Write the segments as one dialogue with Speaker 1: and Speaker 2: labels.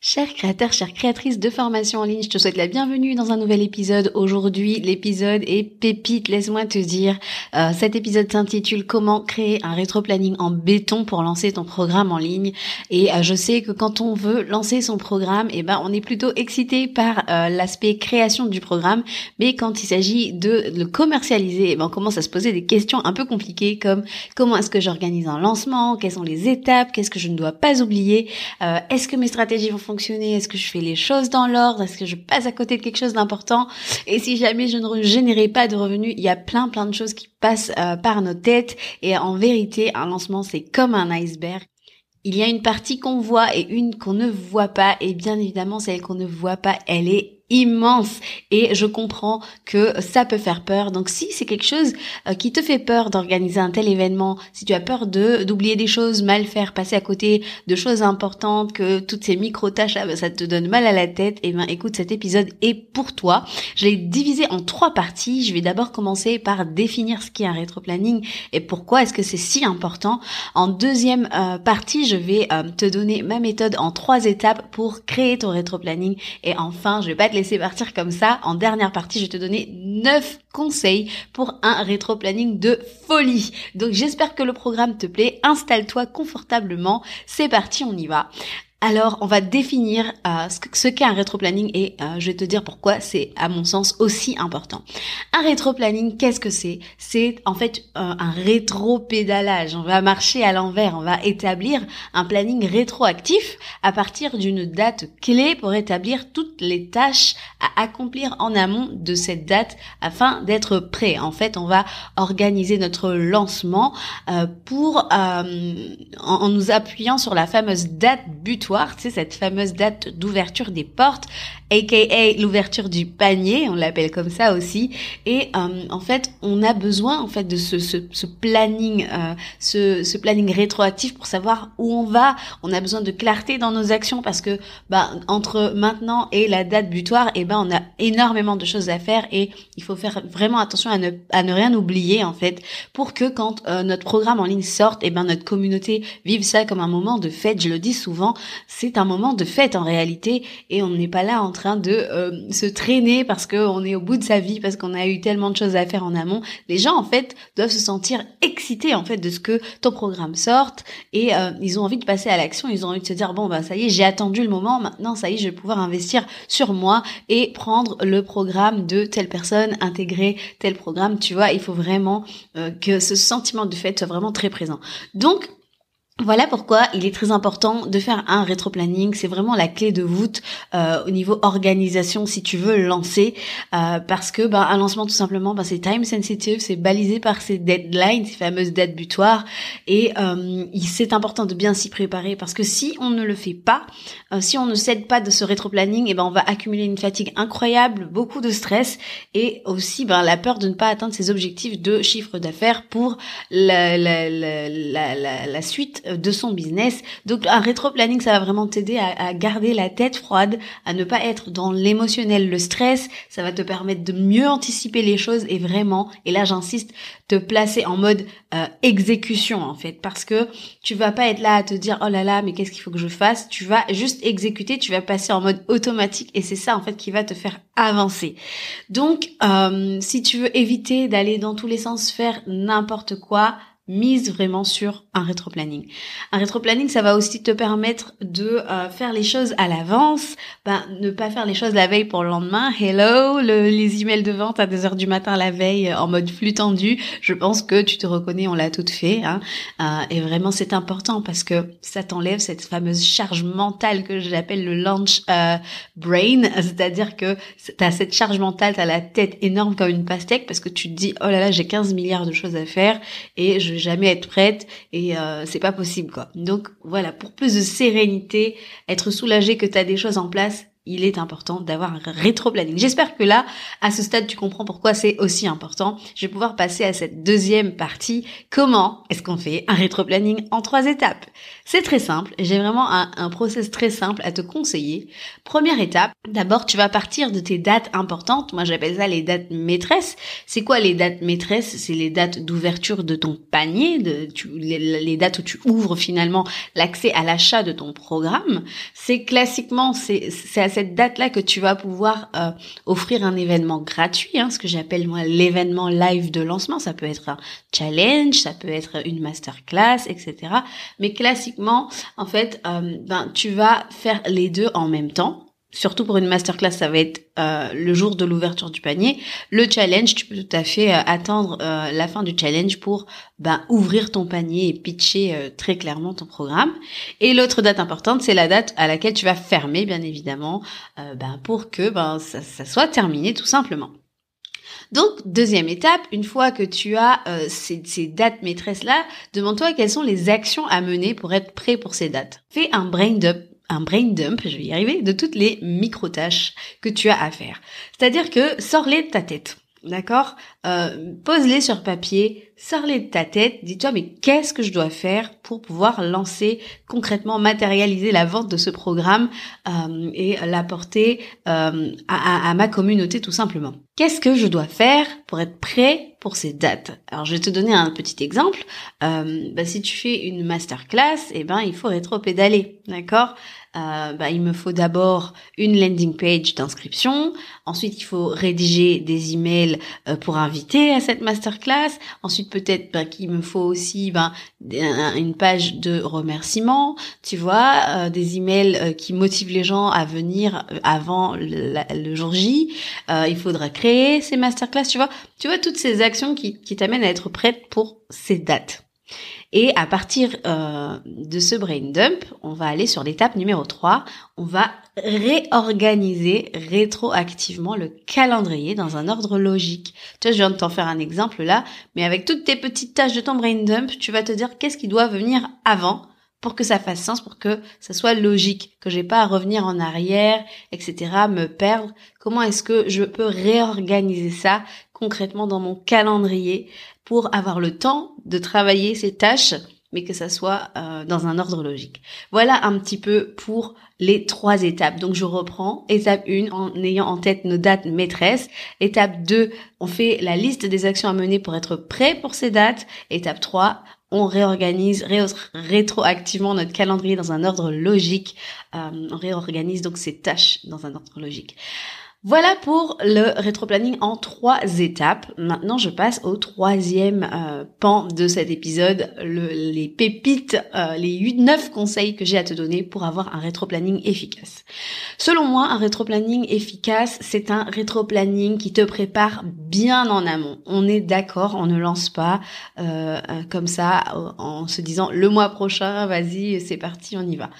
Speaker 1: Chers créateurs, chères créatrices de formation en ligne, je te souhaite la bienvenue dans un nouvel épisode. Aujourd'hui, l'épisode est pépite, laisse-moi te dire. Euh, cet épisode s'intitule Comment créer un rétro-planning en béton pour lancer ton programme en ligne? Et euh, je sais que quand on veut lancer son programme, eh ben, on est plutôt excité par euh, l'aspect création du programme. Mais quand il s'agit de le commercialiser, eh ben, on commence à se poser des questions un peu compliquées comme comment est-ce que j'organise un lancement, quelles sont les étapes, qu'est-ce que je ne dois pas oublier, est-ce que mes stratégies vont Est-ce que je fais les choses dans l'ordre? Est-ce que je passe à côté de quelque chose d'important? Et si jamais je ne générais pas de revenus, il y a plein plein de choses qui passent euh, par nos têtes. Et en vérité, un lancement, c'est comme un iceberg. Il y a une partie qu'on voit et une qu'on ne voit pas. Et bien évidemment, celle qu'on ne voit pas, elle est immense et je comprends que ça peut faire peur. Donc si c'est quelque chose euh, qui te fait peur d'organiser un tel événement, si tu as peur de d'oublier des choses, mal faire, passer à côté de choses importantes, que toutes ces micro tâches là, bah, ça te donne mal à la tête, et eh ben écoute, cet épisode est pour toi. Je l'ai divisé en trois parties. Je vais d'abord commencer par définir ce qu'est un rétro-planning et pourquoi est-ce que c'est si important. En deuxième euh, partie, je vais euh, te donner ma méthode en trois étapes pour créer ton rétro-planning et enfin, je vais pas te laisser partir comme ça. En dernière partie, je vais te donner 9 conseils pour un rétro-planning de folie. Donc j'espère que le programme te plaît. Installe-toi confortablement. C'est parti, on y va. Alors, on va définir euh, ce qu'est un rétro-planning et euh, je vais te dire pourquoi c'est, à mon sens, aussi important. Un rétro-planning, qu'est-ce que c'est? C'est en fait euh, un rétro-pédalage. On va marcher à l'envers, on va établir un planning rétroactif à partir d'une date clé pour établir toutes les tâches à accomplir en amont de cette date afin d'être prêt. En fait, on va organiser notre lancement pour en, en nous appuyant sur la fameuse date butoir sais, cette fameuse date d'ouverture des portes, aka l'ouverture du panier, on l'appelle comme ça aussi. Et euh, en fait, on a besoin en fait de ce, ce, ce planning, euh, ce, ce, planning rétroactif pour savoir où on va. On a besoin de clarté dans nos actions parce que bah, entre maintenant et la date butoir, et eh ben on a énormément de choses à faire et il faut faire vraiment attention à ne, à ne rien oublier en fait pour que quand euh, notre programme en ligne sorte, et eh ben notre communauté vive ça comme un moment de fête. Je le dis souvent, c'est un moment de fête en réalité et on n'est pas là en train de euh, se traîner parce qu'on est au bout de sa vie, parce qu'on a eu tellement de choses à faire en amont. Les gens en fait doivent se sentir excités en fait de ce que ton programme sorte et euh, ils ont envie de passer à l'action, ils ont envie de se dire bon bah ça y est j'ai attendu le moment, maintenant ça y est je vais pouvoir investir sur moi et prendre le programme de telle personne, intégrer tel programme, tu vois, il faut vraiment euh, que ce sentiment de fête soit vraiment très présent. Donc voilà pourquoi il est très important de faire un rétro-planning. C'est vraiment la clé de voûte euh, au niveau organisation si tu veux lancer, euh, parce que bah, un lancement tout simplement, bah, c'est time sensitive, c'est balisé par ces deadlines, ces fameuses dates butoirs, et euh, c'est important de bien s'y préparer parce que si on ne le fait pas, si on ne cède pas de ce rétro-planning, et eh ben on va accumuler une fatigue incroyable, beaucoup de stress et aussi ben, la peur de ne pas atteindre ses objectifs de chiffre d'affaires pour la suite de son business. Donc un rétro-planning, ça va vraiment t'aider à, garder la tête froide, à ne pas être dans l'émotionnel, le stress. Ça va te permettre de mieux anticiper les choses et vraiment, et là j'insiste, te placer en mode euh, exécution en fait. Parce que tu vas pas être là à te dire oh là là mais qu'est-ce qu'il faut que je fasse? Tu vas juste exécuter, tu vas passer en mode automatique et c'est ça en fait qui va te faire avancer. Donc euh, si tu veux éviter d'aller dans tous les sens faire n'importe quoi, mise vraiment sur un rétro-planning. Un rétro-planning, ça va aussi te permettre de euh, faire les choses à l'avance, ben, ne pas faire les choses la veille pour le lendemain. Hello, les emails de vente à 2 heures du matin la veille euh, en mode flux tendu. Je pense que tu te reconnais, on l'a toutes fait. Hein. Euh, et vraiment, c'est important parce que ça t'enlève cette fameuse charge mentale que j'appelle le launch brain, c'est-à-dire que tu as cette charge mentale, tu as la tête énorme comme une pastèque parce que tu te dis, oh là là, j'ai 15 milliards de choses à faire et je jamais être prête et euh, c'est pas possible quoi. Donc voilà, pour plus de sérénité, être soulagé que tu as des choses en place, il est important d'avoir un rétro-planning. J'espère que là, à ce stade, tu comprends pourquoi c'est aussi important. Je vais pouvoir passer à cette deuxième partie. Comment est-ce qu'on fait un rétro-planning en trois étapes? C'est très simple. J'ai vraiment un, un process très simple à te conseiller. Première étape, d'abord, tu vas partir de tes dates importantes. Moi, j'appelle ça les dates maîtresses. C'est quoi les dates maîtresses? C'est les dates d'ouverture de ton panier, les dates où tu ouvres finalement l'accès à l'achat de ton programme. C'est classiquement, c'est assez cette date-là que tu vas pouvoir euh, offrir un événement gratuit, hein, ce que j'appelle moi l'événement live de lancement. Ça peut être un challenge, ça peut être une masterclass, etc. Mais classiquement, en fait, euh, ben tu vas faire les deux en même temps surtout pour une masterclass, ça va être euh, le jour de l'ouverture du panier. Le challenge, tu peux tout à fait euh, attendre euh, la fin du challenge pour ben, ouvrir ton panier et pitcher très clairement ton programme. Et l'autre date importante, c'est la date à laquelle tu vas fermer, bien évidemment, ben, pour que ben, ça, soit terminé tout simplement. Donc, deuxième étape, une fois que tu as ces, ces dates maîtresses-là, demande-toi quelles sont les actions à mener pour être prêt pour ces dates. Fais un brain dump un brain dump, je vais y arriver, de toutes les micro-tâches que tu as à faire. C'est-à-dire que sors-les de ta tête. D'accord? Euh, Pose-les sur papier, sors-les de ta tête, dis-toi mais qu'est-ce que je dois faire pour pouvoir lancer concrètement, matérialiser la vente de ce programme euh, et l'apporter euh, à, ma communauté tout simplement? Qu'est-ce que je dois faire pour être prêt pour ces dates? Alors je vais te donner un petit exemple. Euh, bah, si tu fais une masterclass, eh ben il faut rétro-pédaler, d'accord? Euh, bah, il me faut d'abord une landing page d'inscription. Ensuite, il faut rédiger des emails euh, pour inviter à cette masterclass. Ensuite, peut-être bah, qu'il me faut aussi ben, une page de remerciement, tu vois, euh, des emails qui motivent les gens à venir avant le, jour J. il faudra créer ces masterclass, tu vois. Tu vois toutes ces actions qui, qui t'amènent à être prête pour ces dates. Et à partir euh, de ce brain dump, on va aller sur l'étape numéro 3. On va réorganiser rétroactivement le calendrier dans un ordre logique. Tu vois, je viens de t'en faire un exemple là, mais avec toutes tes petites tâches de ton brain dump, tu vas te dire qu'est-ce qui doit venir avant pour que ça fasse sens, pour que ça soit logique, que j'ai pas à revenir en arrière, etc., me perdre. Comment est-ce que je peux réorganiser ça concrètement dans mon calendrier pour avoir le temps de travailler ces tâches mais que ça soit euh, dans un ordre logique. Voilà un petit peu pour les trois étapes. Donc je reprends. Étape 1 en ayant en tête nos dates maîtresses. Étape 2, on fait la liste des actions à mener pour être prêt pour ces dates. Étape 3, on réorganise rétroactivement notre calendrier dans un ordre logique. Euh, on réorganise donc ces tâches dans un ordre logique. Voilà pour le rétroplanning en trois étapes. Maintenant, je passe au troisième euh, pan de cet épisode, les pépites, euh, les 8-9 conseils que j'ai à te donner pour avoir un rétroplanning efficace. Selon moi, un rétroplanning efficace, c'est un rétroplanning qui te prépare bien en amont. On est d'accord, on ne lance pas euh, comme ça en se disant le mois prochain, vas-y, c'est parti, on y va.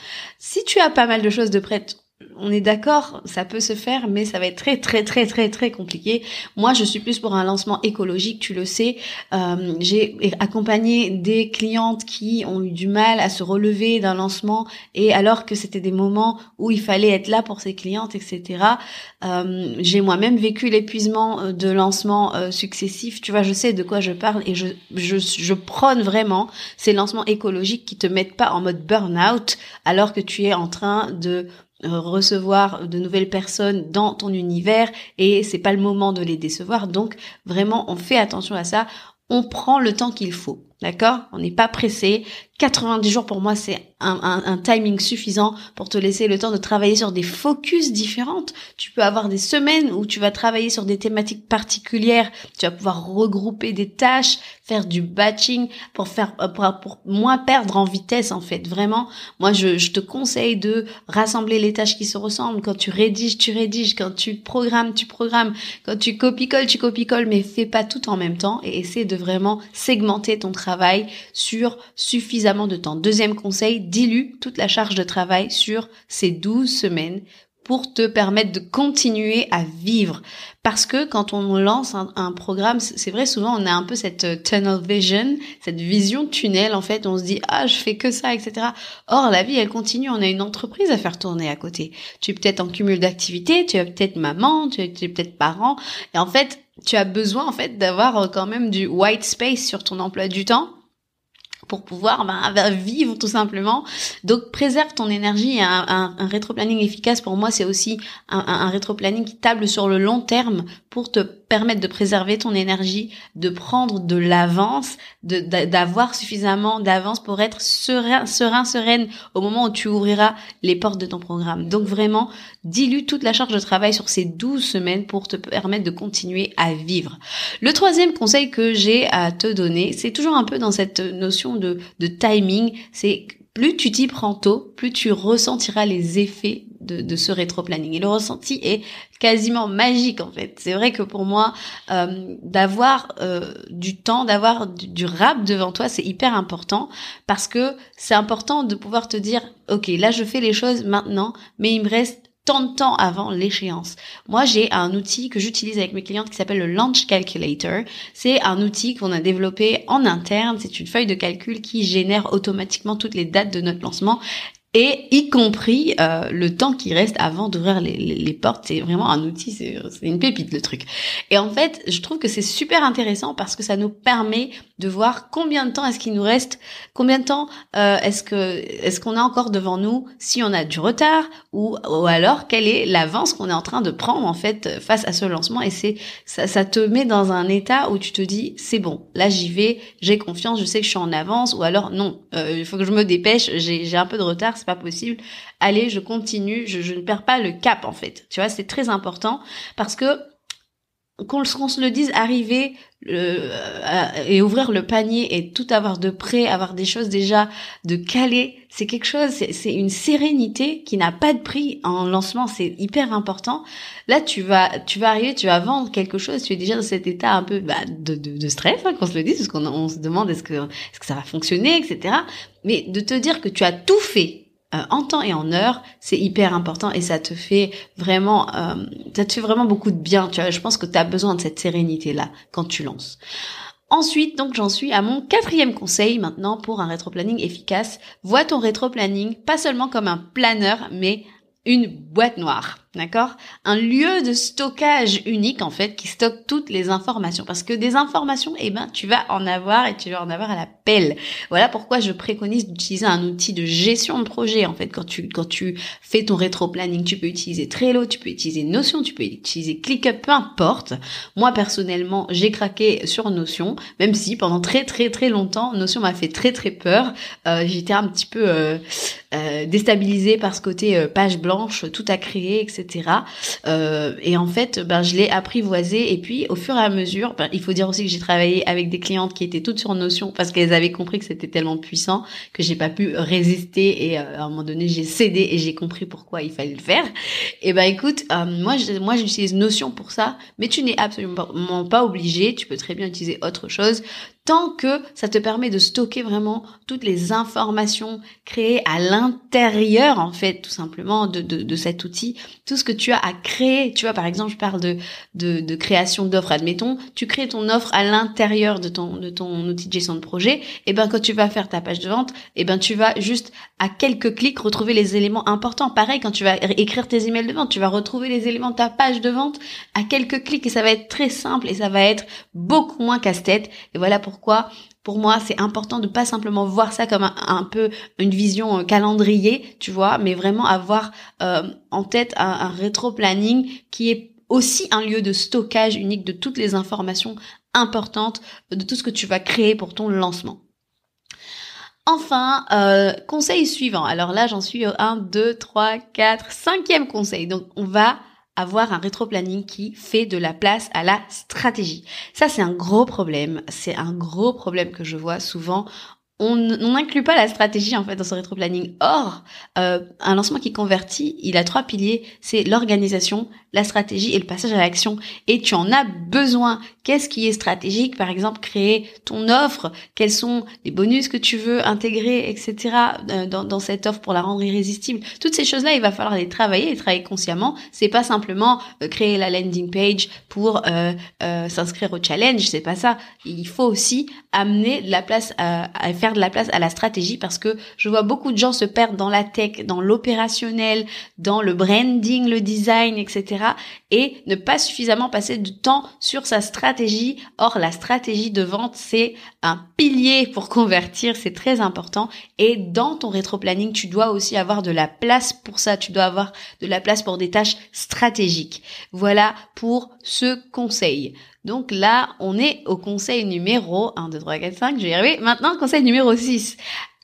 Speaker 1: Si tu as pas mal de choses de prêtes on est d'accord, ça peut se faire, mais ça va être très très très très très compliqué. Moi, je suis plus pour un lancement écologique, tu le sais. Euh, j'ai accompagné des clientes qui ont eu du mal à se relever d'un lancement, et alors que c'était des moments où il fallait être là pour ces clientes, etc. Euh, j'ai moi-même vécu l'épuisement euh, de lancements successifs. Tu vois, je sais de quoi je parle, et je je, prône vraiment ces lancements écologiques qui te mettent pas en mode burn-out alors que tu es en train de recevoir de nouvelles personnes dans ton univers et c'est pas le moment de les décevoir. Donc vraiment, on fait attention à ça. On prend le temps qu'il faut. D'accord? On n'est pas pressé. 90 jours pour moi, c'est un, timing suffisant pour te laisser le temps de travailler sur des focus différentes. Tu peux avoir des semaines où tu vas travailler sur des thématiques particulières. Tu vas pouvoir regrouper des tâches, faire du batching pour faire euh, pour, moins perdre en vitesse en fait. Vraiment, moi je, te conseille de rassembler les tâches qui se ressemblent. Quand tu rédiges, tu rédiges. Quand tu programmes, tu programmes. Quand tu copie-colles, tu copie-colles. Mais fais pas tout en même temps et essaie de vraiment segmenter ton travail sur suffisamment de temps. Deuxième conseil, dilue toute la charge de travail sur ces 12 semaines pour te permettre de continuer à vivre. Parce que quand on lance un, programme, c'est vrai, souvent on a un peu cette euh, tunnel vision, cette vision tunnel, en fait, on se dit, ah, je fais que ça, etc. Or, la vie, elle continue, on a une entreprise à faire tourner à côté. Tu es peut-être en cumul d'activités, tu es peut-être maman, tu es, es peut-être parent, et en fait, tu as besoin, en fait, d'avoir euh, quand même du white space sur ton emploi du temps pour pouvoir ben, vivre tout simplement. Donc préserve ton énergie. Un, un, efficace pour moi, c'est aussi un, un rétro-planning qui table sur le long terme pour te permettre de préserver ton énergie, de prendre de l'avance, d'avoir suffisamment d'avance pour être serein, serein, sereine au moment où tu ouvriras les portes de ton programme. Donc vraiment, dilue toute la charge de travail sur ces 12 semaines pour te permettre de continuer à vivre. Le troisième conseil que j'ai à te donner, c'est toujours un peu dans cette notion de, timing, c'est plus tu t'y prends tôt, plus tu ressentiras les effets de, ce rétro-planning. Et le ressenti est quasiment magique en fait. C'est vrai que pour moi, euh, d'avoir euh, du temps, d'avoir du, rap devant toi, c'est hyper important parce que c'est important de pouvoir te dire, ok, là je fais les choses maintenant, mais il me reste tant de temps avant l'échéance. Moi, j'ai un outil que j'utilise avec mes clientes qui s'appelle le Launch Calculator. C'est un outil qu'on a développé en interne. C'est une feuille de calcul qui génère automatiquement toutes les dates de notre lancement et y compris euh, le temps qui reste avant d'ouvrir les, les, portes. C'est vraiment un outil, c'est une pépite le truc. Et en fait, je trouve que c'est super intéressant parce que ça nous permet de voir combien de temps est-ce qu'il nous reste, combien de temps euh, est-ce que est-ce qu'on a encore devant nous, si on a du retard ou, ou alors quelle est l'avance qu'on est en train de prendre en fait face à ce lancement. Et c'est ça, ça te met dans un état où tu te dis c'est bon, là j'y vais, j'ai confiance, je sais que je suis en avance, ou alors non, euh, il faut que je me dépêche, j'ai un peu de retard c'est pas possible. Allez, je continue, je, ne perds pas le cap en fait. Tu vois, c'est très important parce que qu'on se le dise, arriver euh, et ouvrir le panier et tout avoir de prêt, avoir des choses déjà de calé, c'est quelque chose, c'est une sérénité qui n'a pas de prix en lancement, c'est hyper important. Là, tu vas, tu vas arriver, tu vas vendre quelque chose, tu es déjà dans cet état un peu bah, de, de, de, stress, hein, qu'on se le dise, parce qu'on on se demande est-ce que, est-ce que ça va fonctionner, etc. Mais de te dire que tu as tout fait euh, en temps et en heure, c'est hyper important et ça te fait vraiment, euh, ça te fait vraiment beaucoup de bien. Tu vois, je pense que tu as besoin de cette sérénité là quand tu lances. Ensuite, donc j'en suis à mon quatrième conseil maintenant pour un rétro-planning efficace. Vois ton rétro-planning pas seulement comme un planeur, mais une boîte noire. D'accord? Un lieu de stockage unique en fait qui stocke toutes les informations parce que des informations eh ben tu vas en avoir et tu vas en avoir à la pelle. Voilà pourquoi je préconise d'utiliser un outil de gestion de projet en fait quand tu quand tu fais ton rétro planning, tu peux utiliser Trello, tu peux utiliser Notion, tu peux utiliser ClickUp, peu importe. Moi personnellement, j'ai craqué sur Notion même si pendant très très très longtemps Notion m'a fait très très peur. Euh, j'étais un petit peu euh, euh, déstabilisée par ce côté page blanche, tout à créer, etc. Euh, et en fait, ben, je l'ai apprivoisé. Et puis, au fur et à mesure, ben, il faut dire aussi que j'ai travaillé avec des clientes qui étaient toutes sur Notion parce qu'elles avaient compris que c'était tellement puissant que j'ai pas pu résister. Et euh, à un moment donné, j'ai cédé et j'ai compris pourquoi il fallait le faire. Et ben, écoute, euh, moi, moi, j'utilise Notion pour ça, mais tu n'es absolument pas obligé. Tu peux très bien utiliser autre chose tant que ça te permet de stocker vraiment toutes les informations créées à l'intérieur, en fait, tout simplement, de, de, de, cet outil, tout ce que tu as à créer. Tu vois, par exemple, je parle de, de, de création d'offres. Admettons, tu crées ton offre à l'intérieur de ton, de ton outil de gestion de projet. Et ben, quand tu vas faire ta page de vente, et ben, tu vas juste à quelques clics retrouver les éléments importants. Pareil, quand tu vas écrire tes emails de vente, tu vas retrouver les éléments de ta page de vente à quelques clics et ça va être très simple et ça va être beaucoup moins casse-tête. Et voilà pour pourquoi pour moi, c'est important de pas simplement voir ça comme un, peu une vision euh, calendrier, tu vois, mais vraiment avoir euh, en tête un, rétro-planning qui est aussi un lieu de stockage unique de toutes les informations importantes de tout ce que tu vas créer pour ton lancement. Enfin, euh, conseil suivant. Alors là, j'en suis au 1, 2, 3, 4, cinquième conseil. Donc, on va avoir un rétro-planning qui fait de la place à la stratégie. Ça, c'est un gros problème. C'est un gros problème que je vois souvent on n'inclut pas la stratégie en fait dans son rétro-planning. Or, euh, un lancement qui convertit, il a trois piliers, c'est l'organisation, la stratégie et le passage à l'action. Et tu en as besoin. Qu'est-ce qui est stratégique? Par exemple, créer ton offre, quels sont les bonus que tu veux intégrer, etc. Euh, dans, dans cette offre pour la rendre irrésistible? Toutes ces choses-là, il va falloir les travailler, les travailler consciemment. C'est pas simplement euh, créer la landing page pour s'inscrire au challenge, c'est pas ça. Il faut aussi amener de la place à faire de la place à la stratégie parce que je vois beaucoup de gens se perdre dans la tech, dans l'opérationnel, dans le branding, le design, etc. et ne pas suffisamment passer du temps sur sa stratégie. Or, la stratégie de vente, c'est un pilier pour convertir, c'est très important. Et dans ton rétro-planning, tu dois aussi avoir de la place pour ça. Tu dois avoir de la place pour des tâches stratégiques. Voilà pour ce conseil. Donc là, on est au conseil numéro 1, 2, 3, 4, 5, je vais y arriver. Maintenant, conseil numéro 6.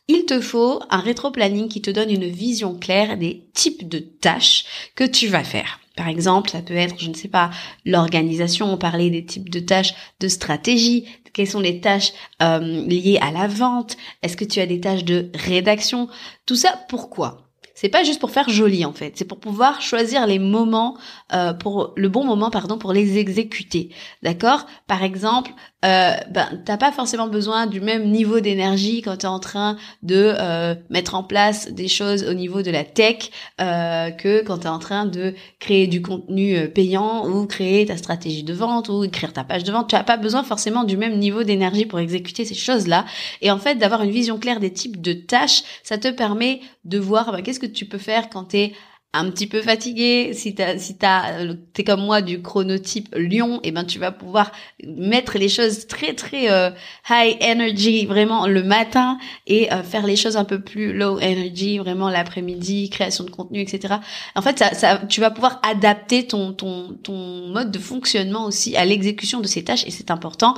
Speaker 1: Il te faut un rétro-planning qui te donne une vision claire des types de tâches que tu vas faire. Par exemple, ça peut être, je ne sais pas, l'organisation, on parlait des types de tâches de stratégie, quelles sont les tâches euh, liées à la vente, est-ce que tu as des tâches de rédaction, tout ça, pourquoi? C'est pas juste pour faire joli en fait, c'est pour pouvoir choisir les moments euh, pour le bon moment pardon pour les exécuter. D'accord? Par exemple, euh, ben t'as pas forcément besoin du même niveau d'énergie quand tu es en train de euh, mettre en place des choses au niveau de la tech euh, que quand tu es en train de créer du contenu euh, payant ou créer ta stratégie de vente ou écrire ta page de vente. Tu as pas besoin forcément du même niveau d'énergie pour exécuter ces choses-là. Et en fait, d'avoir une vision claire des types de tâches, ça te permet de voir ben, qu'est-ce que tu peux faire quand tu es un petit peu fatigué, si t'as, si t'as, euh, t'es comme moi du chronotype lion, et eh ben tu vas pouvoir mettre les choses très très euh, high energy vraiment le matin et euh, faire les choses un peu plus low energy vraiment l'après-midi, création de contenu, etc. En fait, ça, ça, tu vas pouvoir adapter ton ton ton mode de fonctionnement aussi à l'exécution de ces tâches et c'est important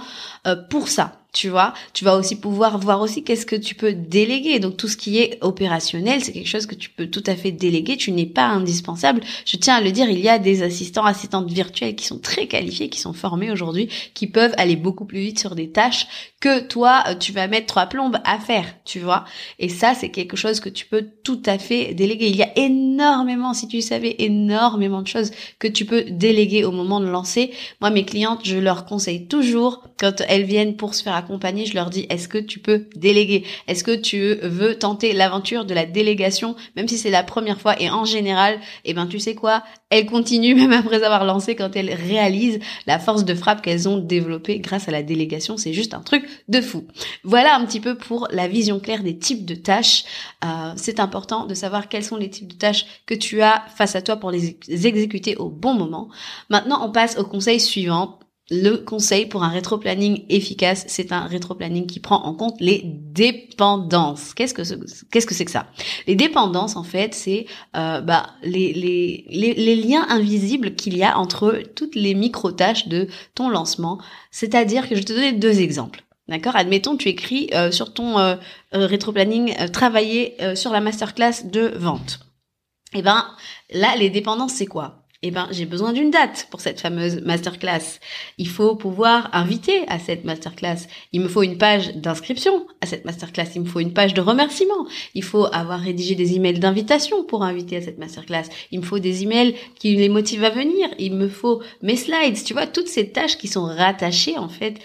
Speaker 1: pour ça tu vois. Tu vas aussi pouvoir voir aussi qu'est-ce que tu peux déléguer. Donc tout ce qui est opérationnel, c'est quelque chose que tu peux tout à fait déléguer. Tu n'es pas indispensable. Je tiens à le dire, il y a des assistants, assistantes virtuelles qui sont très qualifiés, qui sont formés aujourd'hui, qui peuvent aller beaucoup plus vite sur des tâches que toi, euh, tu vas mettre trois plombes à faire, tu vois. Et ça, c'est quelque chose que tu peux tout à fait déléguer. Il y a énormément, si tu savais, énormément de choses que tu peux déléguer au moment de lancer. Moi, mes clientes, je leur conseille toujours, quand elles viennent pour se faire je leur dis est-ce que tu peux déléguer? Est-ce que tu veux tenter l'aventure de la délégation? Même si c'est la première fois et en général, eh ben tu sais quoi? Elles continuent même après avoir lancé quand elles réalisent la force de frappe qu'elles ont développée grâce à la délégation, c'est juste un truc de fou. Voilà un petit peu pour la vision claire des types de tâches. Euh, c'est important de savoir quels sont les types de tâches que tu as face à toi pour les exécuter au bon moment. Maintenant, on passe au conseil suivant le conseil pour un rétro-planning efficace, c'est un rétro-planning qui prend en compte les dépendances. Qu'est-ce que c'est que ça? Les dépendances, en fait, c'est euh, bah, les, liens invisibles qu'il y a entre toutes les micro-tâches de ton lancement. C'est-à-dire que je vais te donner deux exemples. D'accord? Admettons, tu écris euh, sur ton euh, rétro-planning travailler sur la masterclass de vente. Eh ben là, les dépendances, c'est quoi? Eh ben, j'ai besoin d'une date pour cette fameuse masterclass. Il faut pouvoir inviter à cette masterclass. Il me faut une page d'inscription à cette masterclass. Il me faut une page de remerciement. Il faut avoir rédigé des emails d'invitation pour inviter à cette masterclass. Il me faut des emails qui les motivent à venir. Il me faut mes slides. Tu vois, toutes ces tâches qui sont rattachées, en fait,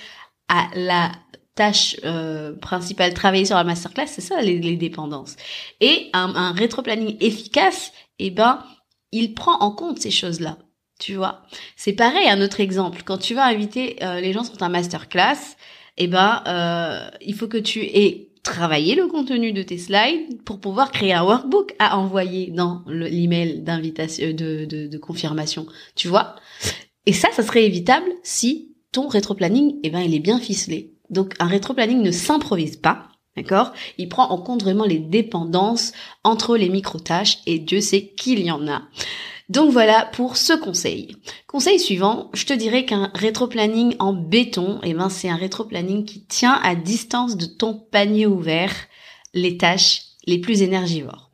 Speaker 1: à la tâche euh, principale, travailler sur la masterclass, c'est ça les, dépendances. Et un, un rétro-planning efficace, eh ben, il prend en compte ces choses-là. Tu vois, c'est pareil. Un autre exemple, quand tu vas inviter euh, les gens sur ta masterclass, eh ben, euh, il faut que tu aies travaillé le contenu de tes slides pour pouvoir créer un workbook à envoyer dans l'email d'invitation, de, de, de, confirmation. Tu vois Et ça, ça serait évitable si ton rétro-planning, eh ben, il est bien ficelé. Donc, un rétro-planning ne s'improvise pas. D'accord? Il prend en compte vraiment les dépendances entre les micro-tâches et Dieu sait qu'il y en a. Donc voilà pour ce conseil. Conseil suivant, je te dirais qu'un rétro-planning en béton, eh ben c'est un rétro-planning qui tient à distance de ton panier ouvert les tâches les plus énergivores.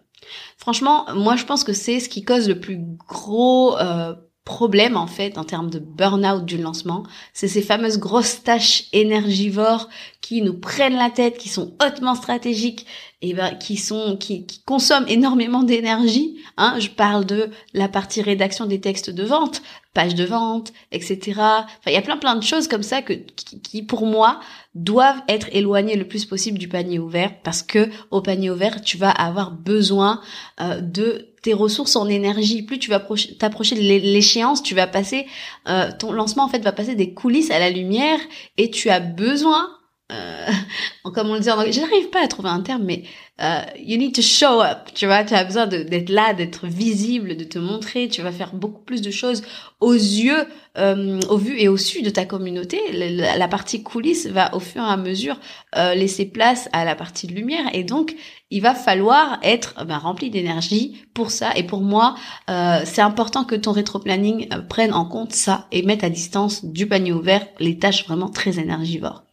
Speaker 1: Franchement, moi je pense que c'est ce qui cause le plus gros euh, problème en fait en termes de burn-out du lancement, c'est ces fameuses grosses tâches énergivores qui nous prennent la tête, qui sont hautement stratégiques et ben qui sont qui, qui consomment énormément d'énergie. Hein, je parle de la partie rédaction des textes de vente, page de vente, etc. Enfin, il y a plein plein de choses comme ça que qui, pour moi doivent être éloignées le plus possible du panier ouvert parce que au panier ouvert tu vas avoir besoin euh, de tes ressources en énergie. Plus tu vas t'approcher de l'échéance, tu vas passer euh, ton lancement en fait va passer des coulisses à la lumière et tu as besoin euh, comme on le dit en je n'arrive pas à trouver un terme, mais euh, you need to show up, tu vois, tu as besoin d'être là, d'être visible, de te montrer, tu vas faire beaucoup plus de choses aux yeux, euh, au vu et au su de ta communauté. La, partie coulisses va au fur et à mesure euh, laisser place à la partie de lumière et donc il va falloir être ben, rempli d'énergie pour ça. Et pour moi, euh, c'est important que ton rétro-planning euh, prenne en compte ça et mette à distance du panier ouvert les tâches vraiment très énergivores.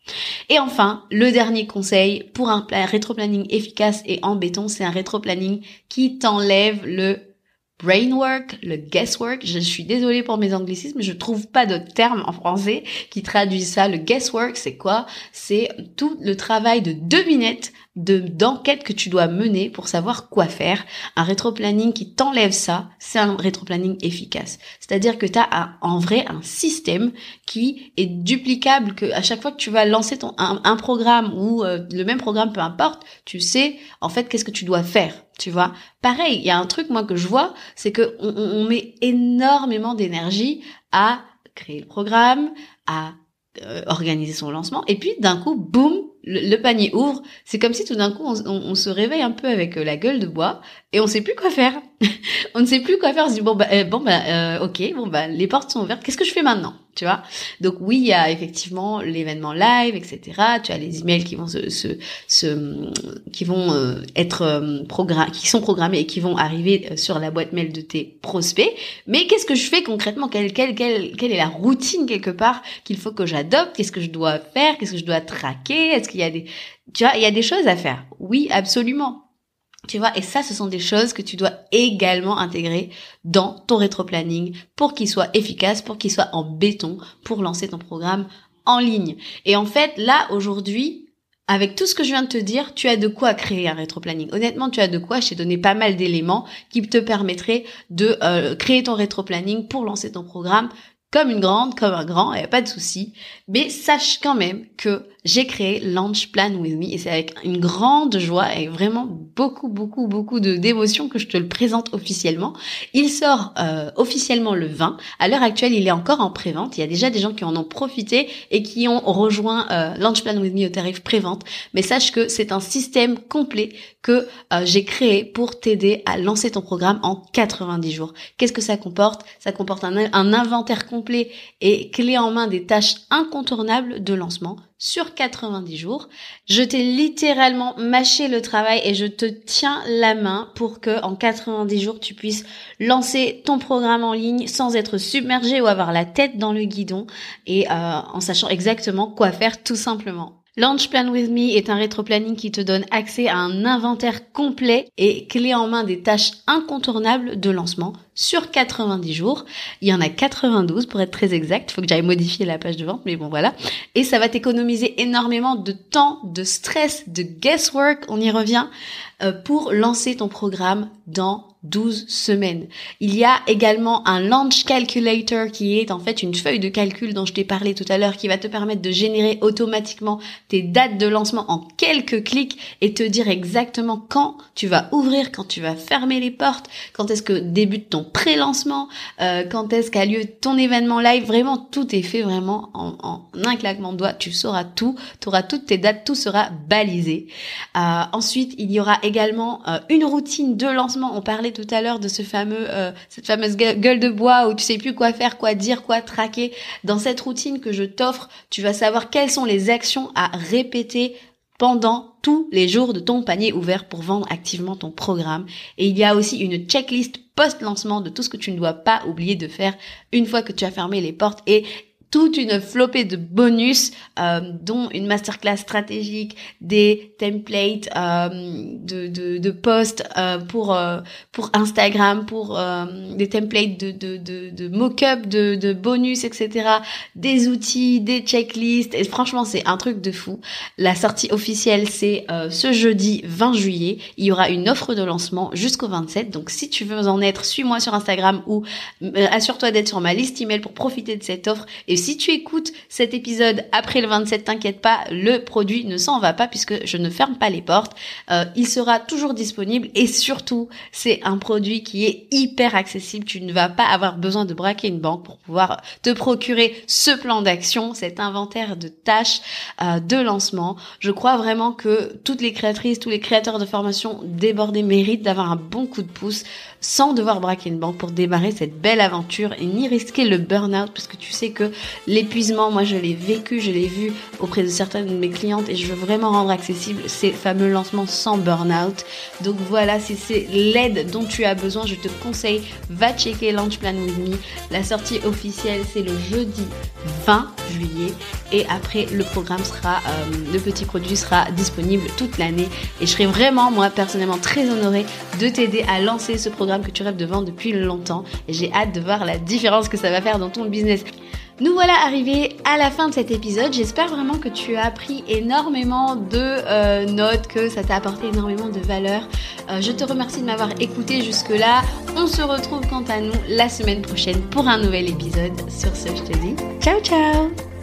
Speaker 1: Et enfin, le dernier conseil pour un rétro-planning efficace et en béton, c'est un rétro-planning qui t'enlève le brainwork, le guesswork. Je suis désolée pour mes anglicismes, je trouve pas d'autres termes en français qui traduisent ça. Le guesswork, c'est quoi? C'est tout le travail de devinette de d'enquête que tu dois mener pour savoir quoi faire. Un rétro-planning qui t'enlève ça, c'est un rétro-planning efficace. C'est-à-dire que tu as en vrai un système qui est duplicable, que à chaque fois que tu vas lancer ton un, programme ou euh, le même programme, peu importe, tu sais en fait qu'est-ce que tu dois faire. Tu vois, pareil, il y a un truc moi que je vois, c'est que on, met énormément d'énergie à créer le programme, à euh, organiser son lancement, et puis d'un coup, boum, le, panier ouvre, c'est comme si tout d'un coup on, se réveille un peu avec euh, la gueule de bois et on sait plus quoi faire. on ne sait plus quoi faire. On se dit bon bah euh, bon bah euh, ok bon bah les portes sont ouvertes. Qu'est-ce que je fais maintenant Tu vois? Donc oui il y a effectivement l'événement live etc. Tu as les emails qui vont se, se, qui vont être programmés, qui sont programmés et qui vont arriver sur la boîte mail de tes prospects. Mais qu'est-ce que je fais concrètement? Quelle, quelle, quelle, quelle est la routine quelque part qu'il faut que j'adopte? Qu'est-ce que je dois faire? Qu'est-ce que je dois traquer? Il y a des, tu vois, il y a des choses à faire. Oui, absolument. Tu vois, et ça, ce sont des choses que tu dois également intégrer dans ton rétro-planning pour qu'il soit efficace, pour qu'il soit en béton, pour lancer ton programme en ligne. Et en fait, là, aujourd'hui, avec tout ce que je viens de te dire, tu as de quoi créer un rétro-planning. Honnêtement, tu as de quoi. Je t'ai donné pas mal d'éléments qui te permettraient de euh, créer ton rétro-planning pour lancer ton programme comme une grande, comme un grand, il n'y a pas de souci. Mais sache quand même que j'ai créé Launch Plan With Me et c'est avec une grande joie et vraiment beaucoup, beaucoup, beaucoup de que je te le présente officiellement. Il sort euh, officiellement le 20. À l'heure actuelle, il est encore en prévente. Il y a déjà des gens qui en ont profité et qui ont rejoint euh, Launch Plan With Me au tarif prévente. Mais sache que c'est un système complet que euh, j'ai créé pour t'aider à lancer ton programme en 90 jours. Qu'est-ce que ça comporte? Ça comporte un, un inventaire complet et clé en main des tâches incontournables de lancement sur 90 jours. Je t'ai littéralement mâché le travail et je te tiens la main pour que en 90 jours tu puisses lancer ton programme en ligne sans être submergé ou avoir la tête dans le guidon et euh, en sachant exactement quoi faire tout simplement. Launch Plan With Me est un rétro-planning qui te donne accès à un inventaire complet et clé en main des tâches incontournables de lancement sur 90 jours. Il y en a 92 pour être très exact. Faut que j'aille modifier la page de vente, mais bon voilà. Et ça va t'économiser énormément de temps, de stress, de guesswork, on y revient, euh, pour lancer ton programme dans 12 semaines. Il y a également un launch calculator qui est en fait une feuille de calcul dont je t'ai parlé tout à l'heure qui va te permettre de générer automatiquement tes dates de lancement en quelques clics et te dire exactement quand tu vas ouvrir, quand tu vas fermer les portes, quand est-ce que débute ton pré-lancement, euh, quand est-ce qu'a lieu ton événement live. Vraiment, tout est fait vraiment en, un claquement de doigts. Tu sauras tout, tu auras toutes tes dates, tout sera balisé. Euh, ensuite, il y aura également euh, une routine de lancement. On parlait tout à l'heure de ce fameux, cette fameuse gueule de bois où tu sais plus quoi faire, quoi dire, quoi traquer. Dans cette routine que je t'offre, tu vas savoir quelles sont les actions à répéter pendant tous les jours de ton panier ouvert pour vendre activement ton programme. Et il y a aussi une checklist post-lancement de tout ce que tu ne dois pas oublier de faire une fois que tu as fermé les portes et toute une flopée de bonus, euh, dont une masterclass stratégique, des templates euh, de, de, de posts euh, pour euh, pour Instagram, pour euh, des templates de de, de, de mock-up, de, de bonus, etc. Des outils, des checklists. Et franchement, c'est un truc de fou. La sortie officielle, c'est ce jeudi 20 juillet. Il y aura une offre de lancement jusqu'au 27. Donc, si tu veux en être, suis-moi sur Instagram ou assure-toi d'être sur ma liste email pour profiter de cette offre. Et si tu écoutes cet épisode après le 27, t'inquiète pas, le produit ne s'en va pas puisque je ne ferme pas les portes. Euh, il sera toujours disponible et surtout, c'est un produit qui est hyper accessible. Tu ne vas pas avoir besoin de braquer une banque pour pouvoir te procurer ce plan d'action, cet inventaire de tâches euh, de lancement. Je crois vraiment que toutes les créatrices, tous les créateurs de formation débordés méritent d'avoir un bon coup de pouce sans devoir braquer une banque pour démarrer cette belle aventure et ni risquer le burn-out parce que tu sais que l'épuisement, moi je l'ai vécu, je l'ai vu auprès de certaines de mes clientes et je veux vraiment rendre accessible ces fameux lancements sans burn-out. Donc voilà, si c'est l'aide dont tu as besoin, je te conseille, va checker Launch Plan With Me. La sortie officielle, c'est le jeudi 20 juillet et après le programme sera, euh, le petit produit sera disponible toute l'année et je serai vraiment, moi personnellement, très honorée de t'aider à lancer ce programme que tu rêves de vendre depuis longtemps et j'ai hâte de voir la différence que ça va faire dans ton business. Nous voilà arrivés à la fin de cet épisode. J'espère vraiment que tu as appris énormément de euh, notes, que ça t'a apporté énormément de valeur. Euh, je te remercie de m'avoir écouté jusque-là. On se retrouve quant à nous la semaine prochaine pour un nouvel épisode. Sur ce, je te dis ciao ciao